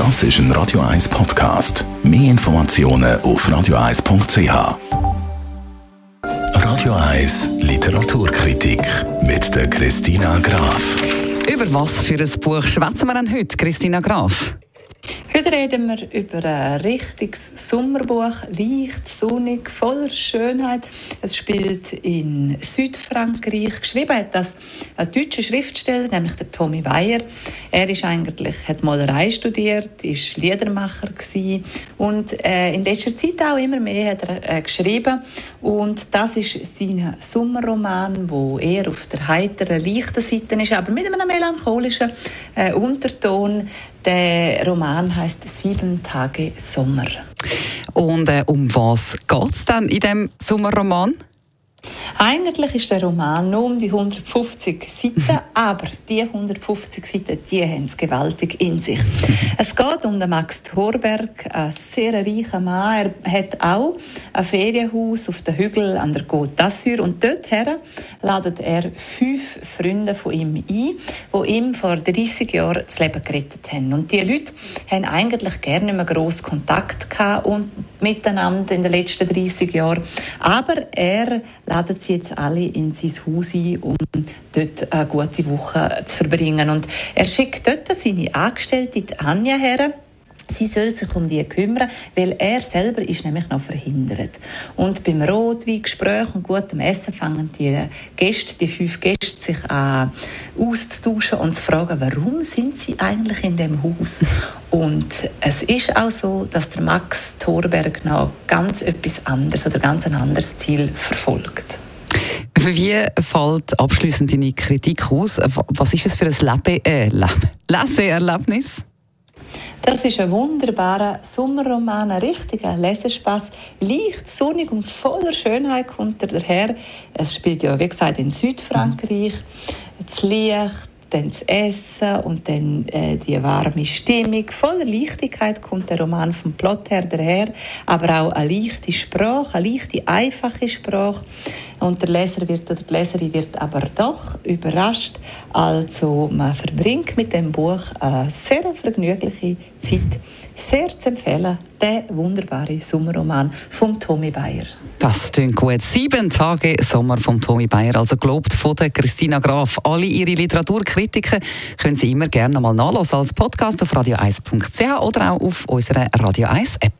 Das ist ein Radio 1 Podcast. Mehr Informationen auf radio1.ch. Radio 1 Literaturkritik mit der Christina Graf. Über was für ein Buch schwätzen wir denn heute, Christina Graf? Heute reden wir über ein richtiges Sommerbuch, leicht, sonnig, voller Schönheit. Es spielt in Südfrankreich. Geschrieben hat das ein deutscher Schriftsteller, nämlich der Tommy Weyer. Er ist eigentlich, hat Malerei studiert, ist Liedermacher gewesen und äh, in letzter Zeit auch immer mehr hat er äh, geschrieben. Und das ist sein Sommerroman, wo er auf der heiteren, leichten Seite ist, aber mit einem melancholischen äh, Unterton. Der Roman heißt Sieben Tage Sommer. Und äh, um was geht es dann in dem Sommerroman? Eigentlich ist der Roman nur um die 150 Seiten, aber die 150 Seiten, die haben es gewaltig in sich. es geht um den Max Thorberg, ein sehr reicher Mann. Er hat auch ein Ferienhaus auf dem Hügel an der Côte d'Azur und dorthin ladet er fünf Freunde von ihm ein, die ihm vor 30 Jahren das Leben gerettet haben. Und die Leute haben eigentlich gerne nicht mehr grossen Kontakt gehabt und miteinander in den letzten 30 Jahren. Aber er ladet sie jetzt alle in sein Haus ein, um dort eine gute Woche zu verbringen. Und er schickt dort seine Angestellte, die Anja, her, Sie soll sich um die kümmern, weil er selber ist nämlich noch verhindert. Und beim Rotweingespräch und gutem Essen fangen die Gäste, die fünf Gäste, sich an auszutauschen und zu fragen, warum sind sie eigentlich in dem Haus? Und es ist auch so, dass der Max Thorberg noch ganz etwas anderes oder ganz ein anderes Ziel verfolgt. Wie fällt abschließend deine Kritik aus? Was ist es für ein Lebe äh, Leseerlebnis? Das ist ein wunderbarer Sommerroman, ein richtiger Lesespaß. Leicht, sonnig und voller Schönheit kommt er daher. Es spielt ja, wie gesagt, in Südfrankreich. Das Licht, dann das Essen und dann äh, die warme Stimmung. Voller Leichtigkeit kommt der Roman vom Plot her daher, aber auch eine leichte Sprache, eine leichte, einfache Sprache. Und der Leser wird oder die Leserin wird aber doch überrascht. Also man verbringt mit dem Buch eine sehr vergnügliche Zeit. Sehr zu empfehlen, der wunderbare Sommerroman von Tommy Bayer. Das klingt gut. Sieben Tage Sommer von Tommy Bayer, also gelobt von der Christina Graf. Alle ihre Literaturkritiken können Sie immer gerne nochmal nachlesen als Podcast auf radio1.ch oder auch auf unserer Radio 1 App.